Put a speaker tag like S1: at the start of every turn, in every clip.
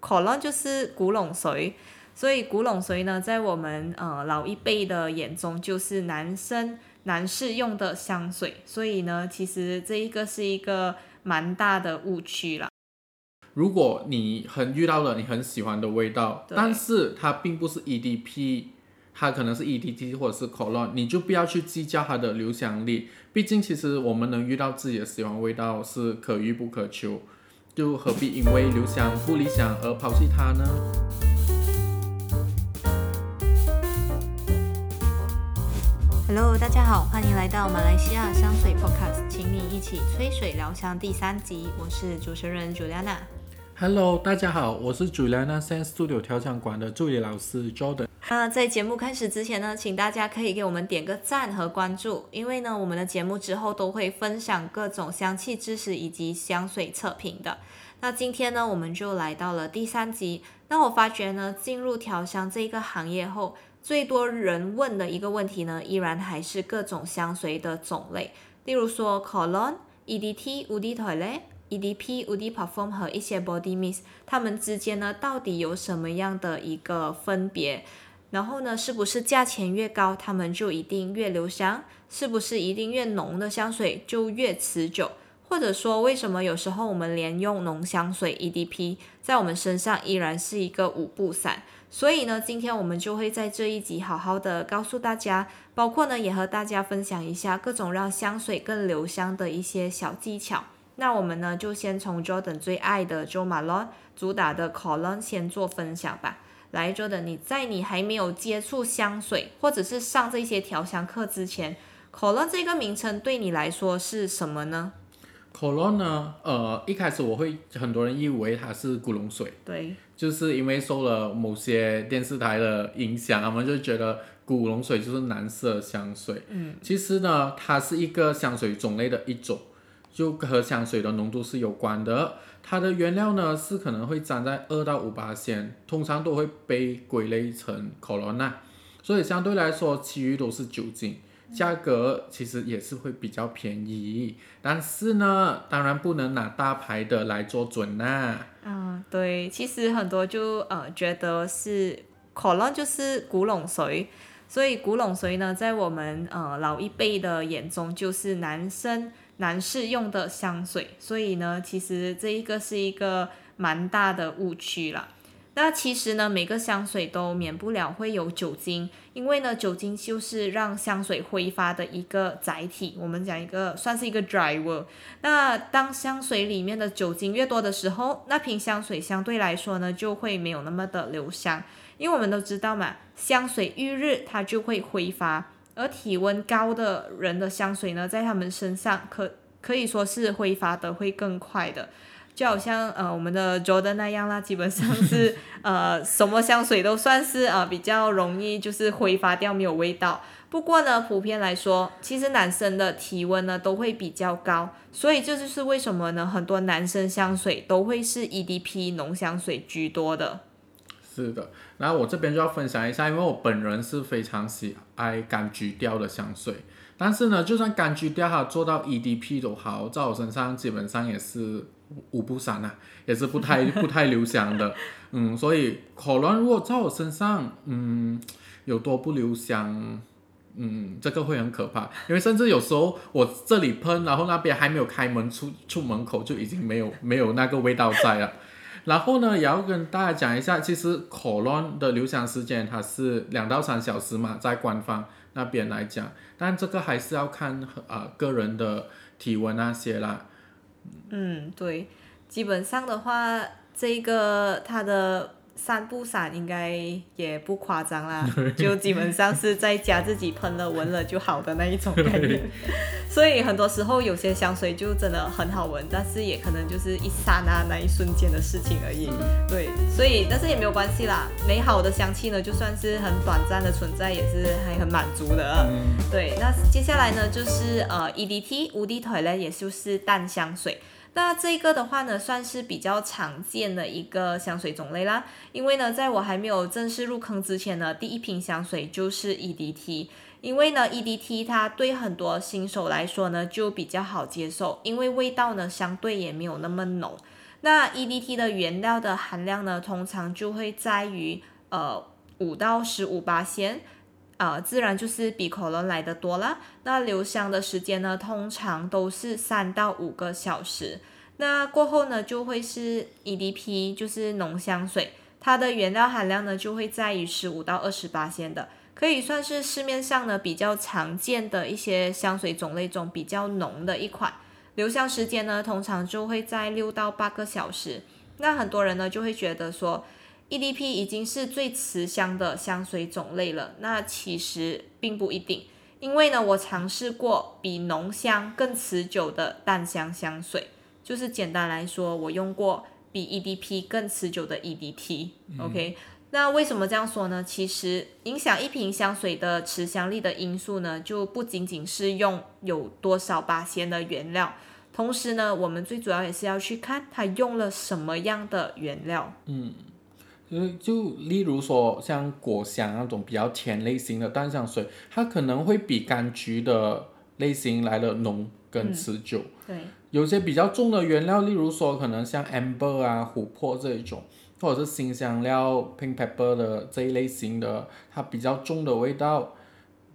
S1: cologne 就是古龙水，所以古龙水呢，在我们呃老一辈的眼中就是男生男士用的香水，所以呢，其实这一个是一个蛮大的误区啦。
S2: 如果你很遇到了你很喜欢的味道，但是它并不是 EDP，它可能是 EDT 或者是 cologne，你就不要去计较它的留香力。毕竟其实我们能遇到自己的喜欢味道是可遇不可求，就何必因为留香不理想而抛弃它呢
S1: ？Hello，大家好，欢迎来到马来西亚香水 Podcast，请你一起吹水疗香第三集，我是主持人 Juliana。
S2: Hello，大家好，我是 Juliana Sense Studio 调香馆的助理老师 Jordan。
S1: 那在节目开始之前呢，请大家可以给我们点个赞和关注，因为呢，我们的节目之后都会分享各种香气知识以及香水测评的。那今天呢，我们就来到了第三集。那我发觉呢，进入调香这一个行业后，最多人问的一个问题呢，依然还是各种香水的种类，例如说 cologne、EDT、Woody Toilet、EDP、Woody Parfum 和一些 body mist，它们之间呢，到底有什么样的一个分别？然后呢，是不是价钱越高，它们就一定越留香？是不是一定越浓的香水就越持久？或者说，为什么有时候我们连用浓香水 EDP 在我们身上依然是一个五步散？所以呢，今天我们就会在这一集好好的告诉大家，包括呢也和大家分享一下各种让香水更留香的一些小技巧。那我们呢就先从 Jordan 最爱的 Jo Malone 主打的 Cologne 先做分享吧。来，Jordan，你在你还没有接触香水或者是上这些调香课之前，Cologne 这个名称对你来说是什么呢
S2: ？cologne 呢，呃，一开始我会很多人以为它是古龙水。
S1: 对，
S2: 就是因为受了某些电视台的影响，他们就觉得古龙水就是蓝色香水。
S1: 嗯，
S2: 其实呢，它是一个香水种类的一种，就和香水的浓度是有关的。它的原料呢是可能会沾在二到五八线，通常都会被归类成 cologne，所以相对来说，其余都是酒精。价格其实也是会比较便宜，但是呢，当然不能拿大牌的来做准呐、
S1: 嗯，对，其实很多就呃觉得是 Cologne 就是古龙水，所以古龙水呢，在我们呃老一辈的眼中就是男生男士用的香水，所以呢，其实这一个是一个蛮大的误区啦。那其实呢，每个香水都免不了会有酒精，因为呢，酒精就是让香水挥发的一个载体。我们讲一个算是一个 driver。那当香水里面的酒精越多的时候，那瓶香水相对来说呢，就会没有那么的留香。因为我们都知道嘛，香水遇热它就会挥发，而体温高的人的香水呢，在他们身上可可以说是挥发的会更快的。就好像呃我们的 Jordan 那样啦，基本上是 呃什么香水都算是呃比较容易就是挥发掉没有味道。不过呢，普遍来说，其实男生的体温呢都会比较高，所以这就是为什么呢很多男生香水都会是 EDP 浓香水居多的。
S2: 是的，然后我这边就要分享一下，因为我本人是非常喜爱柑橘调的香水，但是呢，就算柑橘调它做到 EDP 都好，在我身上基本上也是五不散啊，也是不太 不太留香的，嗯，所以可能如果在我身上，嗯，有多不留香。嗯，这个会很可怕，因为甚至有时候我这里喷，然后那边还没有开门出出门口就已经没有没有那个味道在了。然后呢，也要跟大家讲一下，其实口红的留香时间它是两到三小时嘛，在官方那边来讲，但这个还是要看啊、呃、个人的体温那些啦。
S1: 嗯，对，基本上的话，这个它的散不散应该也不夸张啦，就基本上是在家自己喷了闻了就好的那一种概念。所以很多时候有些香水就真的很好闻，但是也可能就是一刹那那一瞬间的事情而已。对，所以但是也没有关系啦，美好的香气呢，就算是很短暂的存在，也是还很满足的。
S2: 嗯，
S1: 对，那接下来呢，就是呃 EDT 无敌腿呢，也就是淡香水。那这个的话呢，算是比较常见的一个香水种类啦。因为呢，在我还没有正式入坑之前呢，第一瓶香水就是 EDT。因为呢，EDT 它对很多新手来说呢就比较好接受，因为味道呢相对也没有那么浓。那 EDT 的原料的含量呢，通常就会在于呃五到十五八仙，呃，自然就是比可乐来的多啦。那留香的时间呢，通常都是三到五个小时。那过后呢，就会是 EDP，就是浓香水，它的原料含量呢就会在于十五到二十八仙的，可以算是市面上呢比较常见的一些香水种类中比较浓的一款。留香时间呢，通常就会在六到八个小时。那很多人呢就会觉得说，EDP 已经是最持香的香水种类了。那其实并不一定，因为呢，我尝试过比浓香更持久的淡香香水。就是简单来说，我用过比 EDP 更持久的 EDT。OK，那为什么这样说呢？其实影响一瓶香水的持香力的因素呢，就不仅仅是用有多少八仙的原料。同时呢，我们最主要也是要去看它用了什么样的原料。
S2: 嗯，就就例如说像果香那种比较甜类型的淡香水，它可能会比柑橘的类型来的浓跟持久。
S1: 对，
S2: 有些比较重的原料，例如说可能像 amber 啊、琥珀这一种，或者是新香料 pink pepper 的这一类型的，它比较重的味道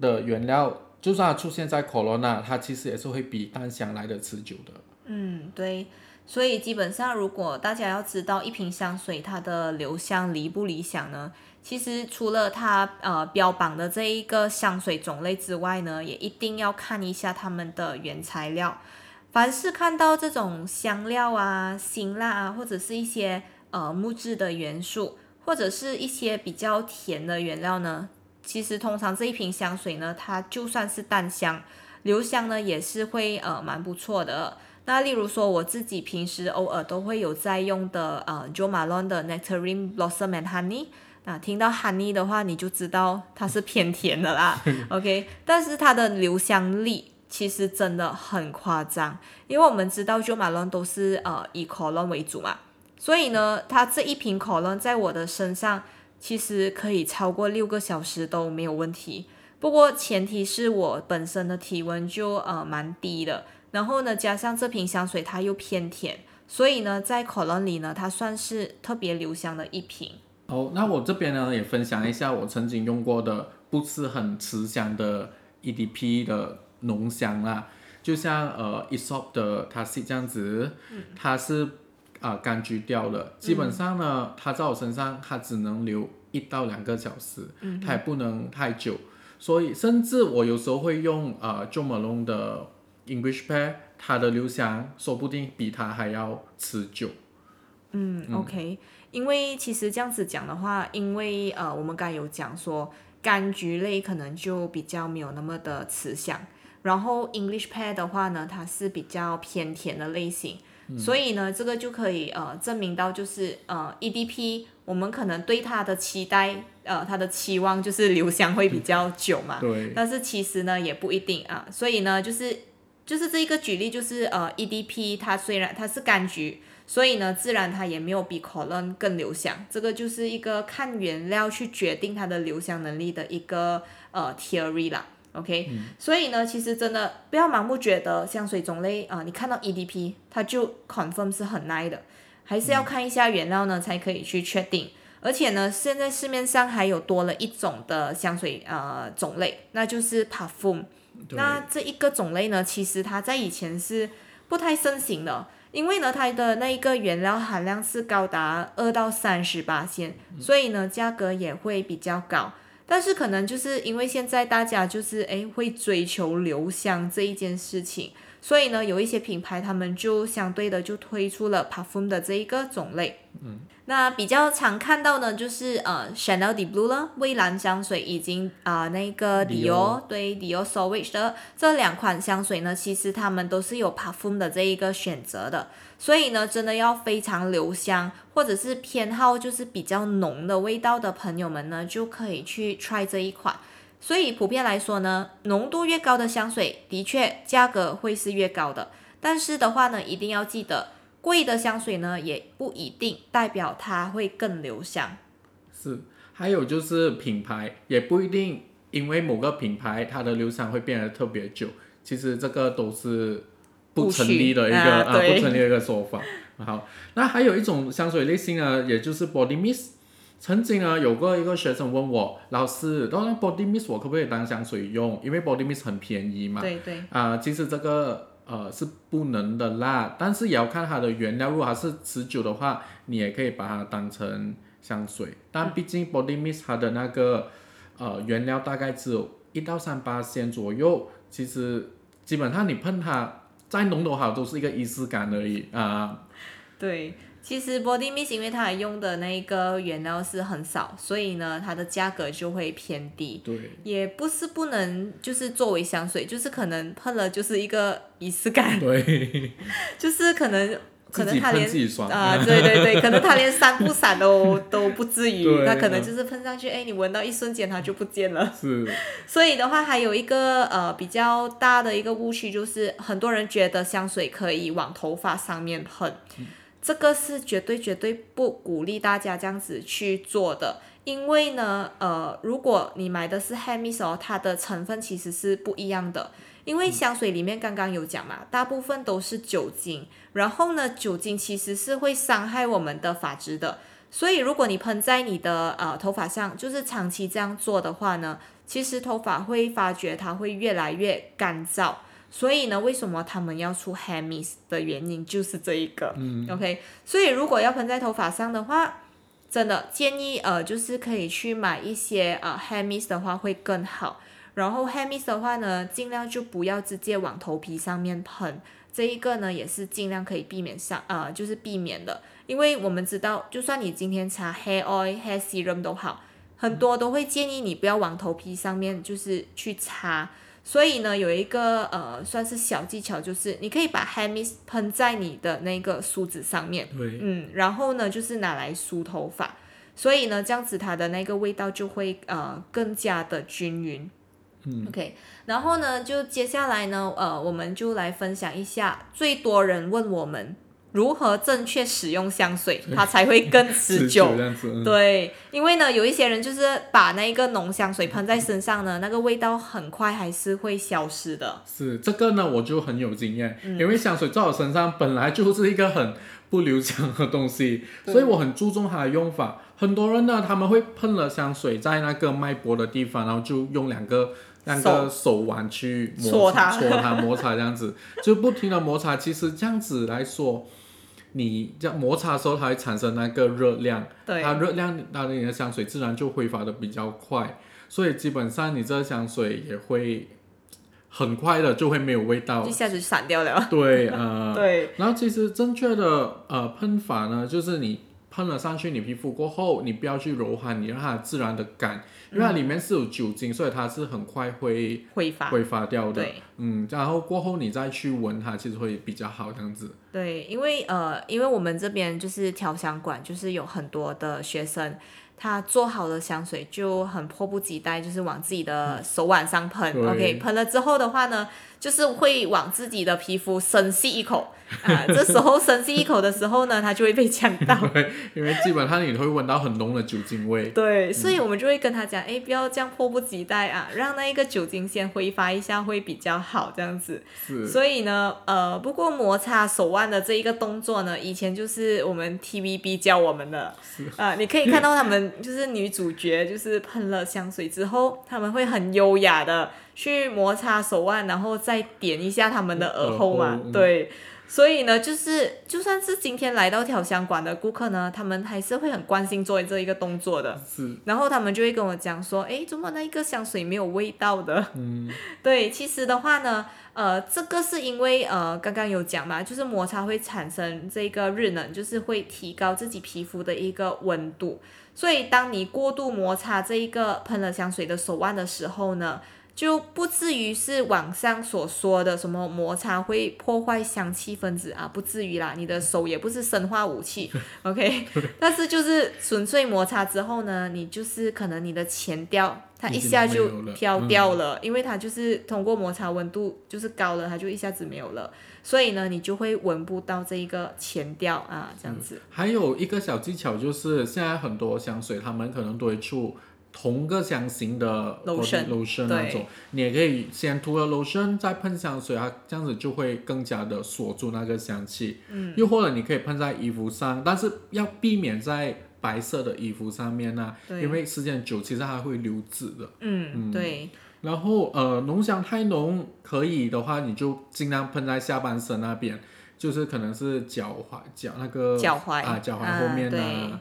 S2: 的原料。就算它出现在 Corona，它其实也是会比淡香来的持久的。
S1: 嗯，对。所以基本上，如果大家要知道一瓶香水它的留香理不理想呢，其实除了它呃标榜的这一个香水种类之外呢，也一定要看一下它们的原材料。凡是看到这种香料啊、辛辣啊，或者是一些呃木质的元素，或者是一些比较甜的原料呢。其实通常这一瓶香水呢，它就算是淡香，留香呢也是会呃蛮不错的。那例如说我自己平时偶尔都会有在用的呃 Jo Malone 的 Nectarine Blossom and Honey，那听到 Honey 的话，你就知道它是偏甜的啦。OK，但是它的留香力其实真的很夸张，因为我们知道 Jo Malone 都是呃以 Cologne 为主嘛，所以呢，它这一瓶 Cologne 在我的身上。其实可以超过六个小时都没有问题，不过前提是我本身的体温就呃蛮低的，然后呢加上这瓶香水它又偏甜，所以呢在可乐里呢它算是特别留香的一瓶。
S2: 哦，那我这边呢也分享一下我曾经用过的不是很持香的 EDP 的浓香啦，就像呃 Esop 的它是这样子，它是。啊，柑橘调的，基本上呢，它在我身上，它只能留一到两个小时，它也不能太久，所以甚至我有时候会用呃 Jo Malone 的 English Pear，它的留香说不定比它还要持久。
S1: 嗯，OK，因为其实这样子讲的话，因为呃，我们刚才有讲说柑橘类可能就比较没有那么的持香，然后 English Pear 的话呢，它是比较偏甜的类型。所以呢，这个就可以呃证明到，就是呃 EDP，我们可能对它的期待，呃它的期望就是留香会比较久嘛。
S2: 对。
S1: 但是其实呢也不一定啊，所以呢就是就是这一个举例就是呃 EDP 它虽然它是柑橘，所以呢自然它也没有比 Cologne 更留香，这个就是一个看原料去决定它的留香能力的一个呃 theory 啦。OK，所以呢，其实真的不要盲目觉得香水种类啊，你看到 EDP 它就 confirm 是很 nice 的，还是要看一下原料呢才可以去确定。而且呢，现在市面上还有多了一种的香水呃种类，那就是 parfum。那这一个种类呢，其实它在以前是不太盛行的，因为呢它的那一个原料含量是高达二到三十八线，所以呢价格也会比较高。但是可能就是因为现在大家就是诶会追求留香这一件事情，所以呢有一些品牌他们就相对的就推出了 perfume 的这一个种类。嗯。那比较常看到呢，就是呃，Chanel de Blue 了，蔚蓝香水，已经啊那个 Dior 对 Dior Sauvage 的这两款香水呢，其实他们都是有 perfume 的这一个选择的。所以呢，真的要非常留香，或者是偏好就是比较浓的味道的朋友们呢，就可以去 try 这一款。所以普遍来说呢，浓度越高的香水，的确价格会是越高的。但是的话呢，一定要记得。贵的香水呢，也不一定代表它会更留香。
S2: 是，还有就是品牌也不一定，因为某个品牌它的留香会变得特别久。其实这个都是不成立的一个啊，不成立的一个说法。好，那还有一种香水类型呢，也就是 body mist。曾经呢，有过一个学生问我，老师，当然 body mist 我可不可以当香水用？因为 body mist 很便宜嘛。
S1: 对对。
S2: 啊、其实这个呃是不能的啦，但是也要看它的原料。如果它是持久的话，你也可以把它当成香水。但毕竟 body mist 它的那个呃原料大概只有一到三八仙左右，其实基本上你喷它再浓都好，都是一个仪式感而已啊。
S1: 对，其实 body mist 因为它用的那个原料是很少，所以呢，它的价格就会偏低。
S2: 对，
S1: 也不是不能，就是作为香水，就是可能喷了就是一个仪式感，
S2: 对，
S1: 就是可能可能他连啊、对对对，可能他连散不散都 都不至于，
S2: 对
S1: 他可能就是喷上去，哎，你闻到一瞬间它就不见了。
S2: 是，
S1: 所以的话，还有一个呃比较大的一个误区，就是很多人觉得香水可以往头发上面喷，这个是绝对绝对不鼓励大家这样子去做的。因为呢，呃，如果你买的是 hand mist 哦，它的成分其实是不一样的。因为香水里面刚刚有讲嘛，大部分都是酒精，然后呢，酒精其实是会伤害我们的发质的。所以如果你喷在你的呃头发上，就是长期这样做的话呢，其实头发会发觉它会越来越干燥。所以呢，为什么他们要出 hand mist 的原因就是这一个。
S2: 嗯
S1: OK，所以如果要喷在头发上的话，真的建议呃，就是可以去买一些呃 hand mist 的话会更好。然后 hand mist 的话呢，尽量就不要直接往头皮上面喷，这一个呢也是尽量可以避免上呃，就是避免的。因为我们知道，就算你今天擦 hair oil、hair serum 都好，很多都会建议你不要往头皮上面就是去擦。所以呢，有一个呃算是小技巧，就是你可以把 hand mist 喷在你的那个梳子上面，嗯，然后呢就是拿来梳头发，所以呢这样子它的那个味道就会呃更加的均匀。
S2: 嗯。
S1: OK，然后呢，就接下来呢，呃，我们就来分享一下最多人问我们如何正确使用香水，它才会更持久。对，因为呢，有一些人就是把那个浓香水喷在身上呢，那个味道很快还是会消失的。
S2: 是这个呢，我就很有经验，
S1: 嗯
S2: 因为香水在我身上本来就是一个很不留香的东西，所以我很注重它的用法。很多人呢，他们会喷了香水在那个脉搏的地方，然后就用两个两个手腕去摩
S1: 搓它
S2: 擦搓它摩擦这样子，就不停的摩擦。其实这样子来说，你这样摩擦的时候，它会产生那个热量，
S1: 对，
S2: 它热量，它的你的香水自然就挥发的比较快，所以基本上你这香水也会很快的就会没有味道
S1: 一。下子就散掉了。
S2: 对，呃，
S1: 对，
S2: 然后其实正确的呃喷法呢，就是你喷了上去你皮肤过后，你不要去揉它，你让它自然的干，因为它里面是有酒精，所以它是很快会
S1: 挥发。
S2: 挥发掉的。
S1: 对
S2: 嗯，然后过后你再去闻它，其实会比较好这样子。
S1: 对，因为呃，因为我们这边就是调香馆，就是有很多的学生，他做好的香水就很迫不及待，就是往自己的手腕上喷。OK，喷了之后的话呢，就是会往自己的皮肤深吸一口啊。这时候深吸一口的时候呢，它就会被呛到。
S2: 因为基本上你会闻到很浓的酒精味。
S1: 对，所以我们就会跟他讲，哎，不要这样迫不及待啊，让那一个酒精先挥发一下会比较好，这样子。
S2: 是，
S1: 所以呢，呃，不过摩擦手腕的这一个动作呢，以前就是我们 TVB 教我们的，啊、你可以看到他们就是女主角就是喷了香水之后，他们会很优雅的去摩擦手腕，然后再点一下他们的耳后嘛对。所以呢，就是就算是今天来到调香馆的顾客呢，他们还是会很关心做这一个动作的。
S2: 是，
S1: 然后他们就会跟我讲说，诶，怎么那一个香水没有味道的？
S2: 嗯，
S1: 对，其实的话呢，呃，这个是因为呃，刚刚有讲嘛，就是摩擦会产生这个热能，就是会提高自己皮肤的一个温度。所以当你过度摩擦这一个喷了香水的手腕的时候呢，就不至于是网上所说的什么摩擦会破坏香气分子啊，不至于啦。你的手也不是生化武器，OK？但是就是纯粹摩擦之后呢，你就是可能你的前调它一下就飘
S2: 嗯
S1: 掉了，因为它就是通过摩擦温度就是高了，它就一下子没有了，所以呢，你就会闻不到这一个前调啊，这样子。
S2: 还有一个小技巧就是，现在很多香水他们可能都会出同个香型的那种，你也可以先涂了 lotion 再喷香水，它这样子就会更加的锁住那个香气。嗯，又或者你可以喷在衣服上，但是要避免在白色的衣服上面呢、
S1: 对。
S2: 因为时间久其实它会留渍的。
S1: 嗯，对，
S2: 然后呃，浓香太浓，可以的话你就尽量喷在下半身那边，就是可能是脚踝、脚那个
S1: 脚踝
S2: 啊，脚踝
S1: 啊
S2: 后面
S1: 对。
S2: 啊，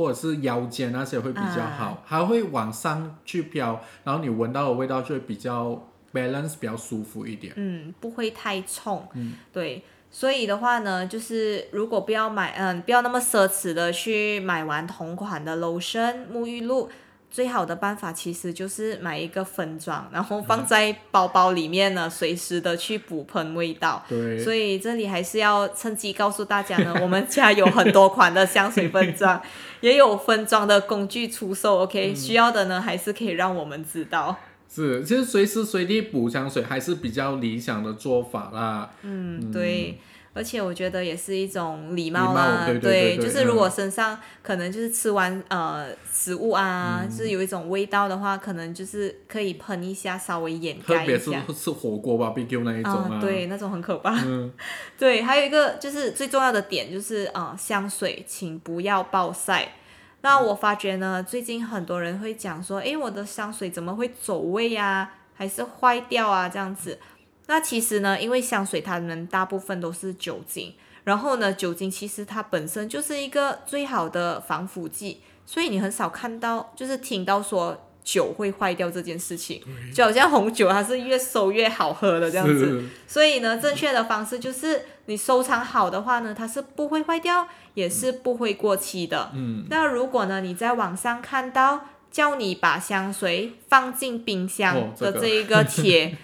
S2: 或或者是腰间那些会比较好，它会往上去飘，然后你闻到的味道就会比较 balance，比较舒服一点。
S1: 嗯，不会太冲，嗯对。所以的话呢，就是如果不要买，嗯，不要那么奢侈的去买完同款的 lotion 沐浴露，最好的办法其实就是买一个分装，然后放在包包里面呢，随时的去补喷味道。
S2: 对，
S1: 所以这里还是要趁机告诉大家呢，我们家有很多款的香水分装，也有分装的工具出售。OK，、需要的呢还是可以让我们知道。
S2: 是，其实随时随地补香水还是比较理想的做法啦。
S1: 嗯，对。而且我觉得也是一种礼
S2: 礼
S1: 貌啦，
S2: 貌对对对对
S1: 就是如果身上可能就是吃完呃食物啊，
S2: 嗯
S1: 是有一种味道的话，可能就是可以喷一下，稍微掩
S2: 特别是
S1: 盖一下。
S2: 吃火锅 barbecue 那一种啊，
S1: 对，那种很可怕。
S2: 嗯，
S1: 对，还有一个就是最重要的点就是啊、呃香水请不要暴晒。那我发觉呢，最近很多人会讲说，诶，我的香水怎么会走味啊，还是坏掉啊这样子。那其实呢，因为香水它们大部分都是酒精，然后呢，酒精其实它本身就是一个最好的防腐剂，所以你很少看到，就是听到说酒会坏掉这件事情，就好像红酒它是越收越好喝的这样子。所以呢，正确的方式就是你收藏好的话呢，它是不会坏掉，也是不会过期的。
S2: 嗯，
S1: 那如果呢，你在网上看到叫你把香水放进冰箱的这一个帖，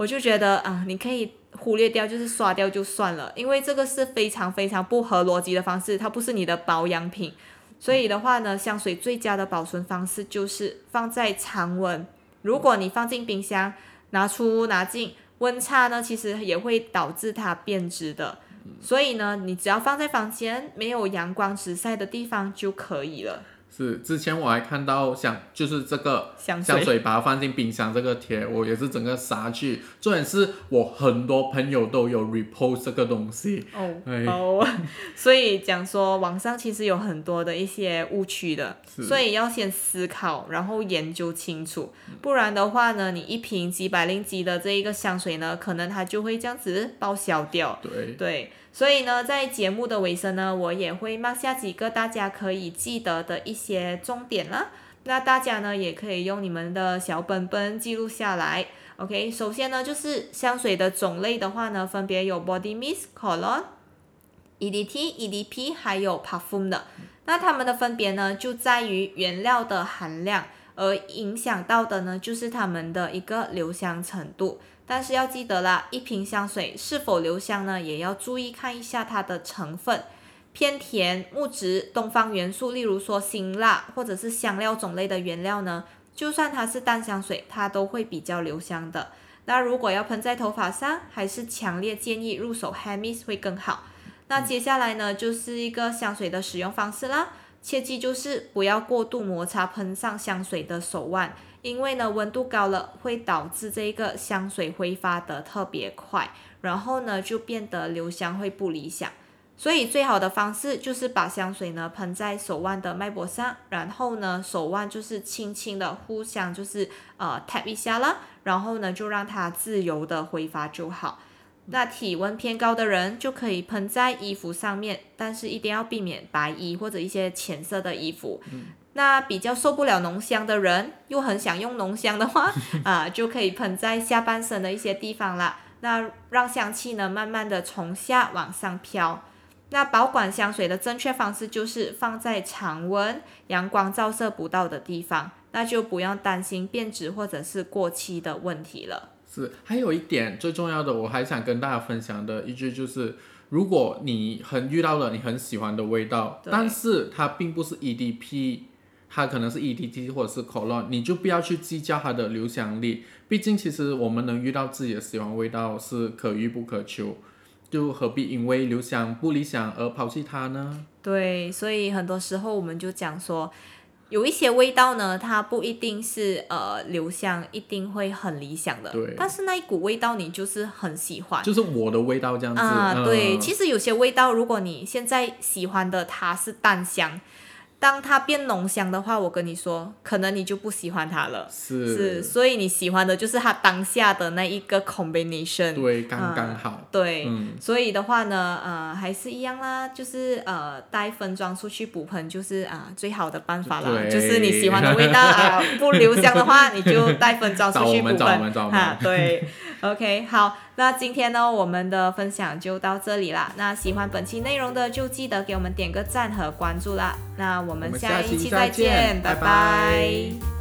S1: 我就觉得啊，你可以忽略掉，就是刷掉就算了，因为这个是非常非常不合逻辑的方式，它不是你的保养品。所以的话呢，香水最佳的保存方式就是放在常温。如果你放进冰箱，拿出拿进，温差呢其实也会导致它变质的。所以呢，你只要放在房间没有阳光直晒的地方就可以了。
S2: 是，之前我还看到香，就是这个
S1: 香水。
S2: 把它放进冰箱这个贴，我也是整个杀去。重点是我很多朋友都有 repost 这个东西，
S1: 哦
S2: 哎。
S1: 哦，所以讲说网上其实有很多的一些误区的，所以要先思考，然后研究清楚，不然的话呢，你一瓶几百零几的这一个香水呢，可能它就会这样子报销掉。
S2: 对，
S1: 对，所以呢，在节目的尾声呢，我也会骂下几个大家可以记得的一些重点啦。那大家呢，也可以用你们的小本本记录下来。OK，首先呢，就是香水的种类的话呢，分别有 body mist、cologne、EDT、EDP 还有 parfum 的。那它们的分别呢，就在于原料的含量，而影响到的呢，就是它们的一个留香程度。但是要记得啦，一瓶香水是否留香呢，也要注意看一下它的成分。偏甜、木质、东方元素，例如说辛辣或者是香料种类的原料呢，就算它是淡香水，它都会比较留香的。那如果要喷在头发上，还是强烈建议入手 h a m i s 会更好。那接下来呢，就是一个香水的使用方式啦。切记就是不要过度摩擦喷上香水的手腕，因为呢温度高了会导致这个香水挥发得特别快，然后呢就变得留香会不理想。所以最好的方式就是把香水呢喷在手腕的脉搏上，然后呢手腕就是轻轻的互相就是呃 tap 一下啦，然后呢就让它自由的挥发就好。那体温偏高的人就可以喷在衣服上面，但是一定要避免白衣或者一些浅色的衣服。那比较受不了浓香的人，又很想用浓香的话，啊，就可以喷在下半身的一些地方啦。那让香气呢慢慢的从下往上飘。那保管香水的正确方式就是放在常温、阳光照射不到的地方，那就不用担心变质或者是过期的问题了。
S2: 是，还有一点最重要的，我还想跟大家分享的一句就是，如果你很遇到了你很喜欢的味道，但是它并不是 EDP，它可能是 EDT 或者是 cologne，你就不要去计较它的留香力，毕竟其实我们能遇到自己的喜欢味道是可遇不可求，就何必因为留香不理想而抛弃它呢？
S1: 对，所以很多时候我们就讲说，有一些味道呢，它不一定是呃留香一定会很理想的，
S2: 对
S1: 但是那一股味道你就是很喜欢。
S2: 就是我的味道这样子。
S1: 啊，
S2: 嗯
S1: 对，其实有些味道，如果你现在喜欢的它是淡香，当它变浓香的话，我跟你说，可能你就不喜欢它了。
S2: 是
S1: 是，所以你喜欢的就是它当下的那一个 combination。
S2: 对，刚刚好。
S1: 对，
S2: 嗯
S1: 所以的话呢，呃，还是一样啦，就是呃，带分装出去补喷，就是啊、最好的办法啦。就是你喜欢的味道啊、不留香的话，你就带分装出去补喷
S2: 找我们找我们
S1: 哈。对，OK，好，那今天呢，我们的分享就到这里啦。那喜欢本期内容的，就记得给我们点个赞和关注啦。那我们下
S2: 下期再
S1: 一期再
S2: 见拜拜